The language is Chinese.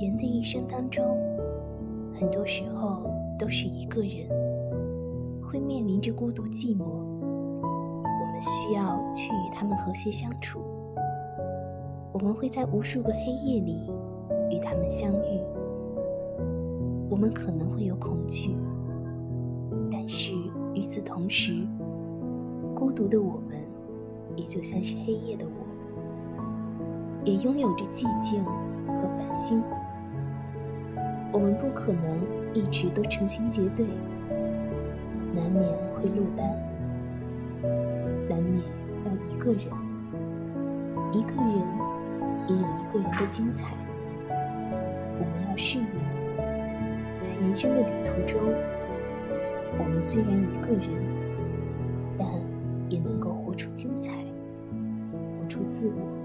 人的一生当中，很多时候都是一个人，会面临着孤独寂寞。我们需要去与他们和谐相处。我们会在无数个黑夜里与他们相遇。我们可能会有恐惧，但是与此同时，孤独的我们也就像是黑夜的我，也拥有着寂静和繁星。我们不可能一直都成群结队，难免会落单，难免要一个人。一个人也有一个人的精彩，我们要适应。在人生的旅途中，我们虽然一个人，但也能够活出精彩，活出自我。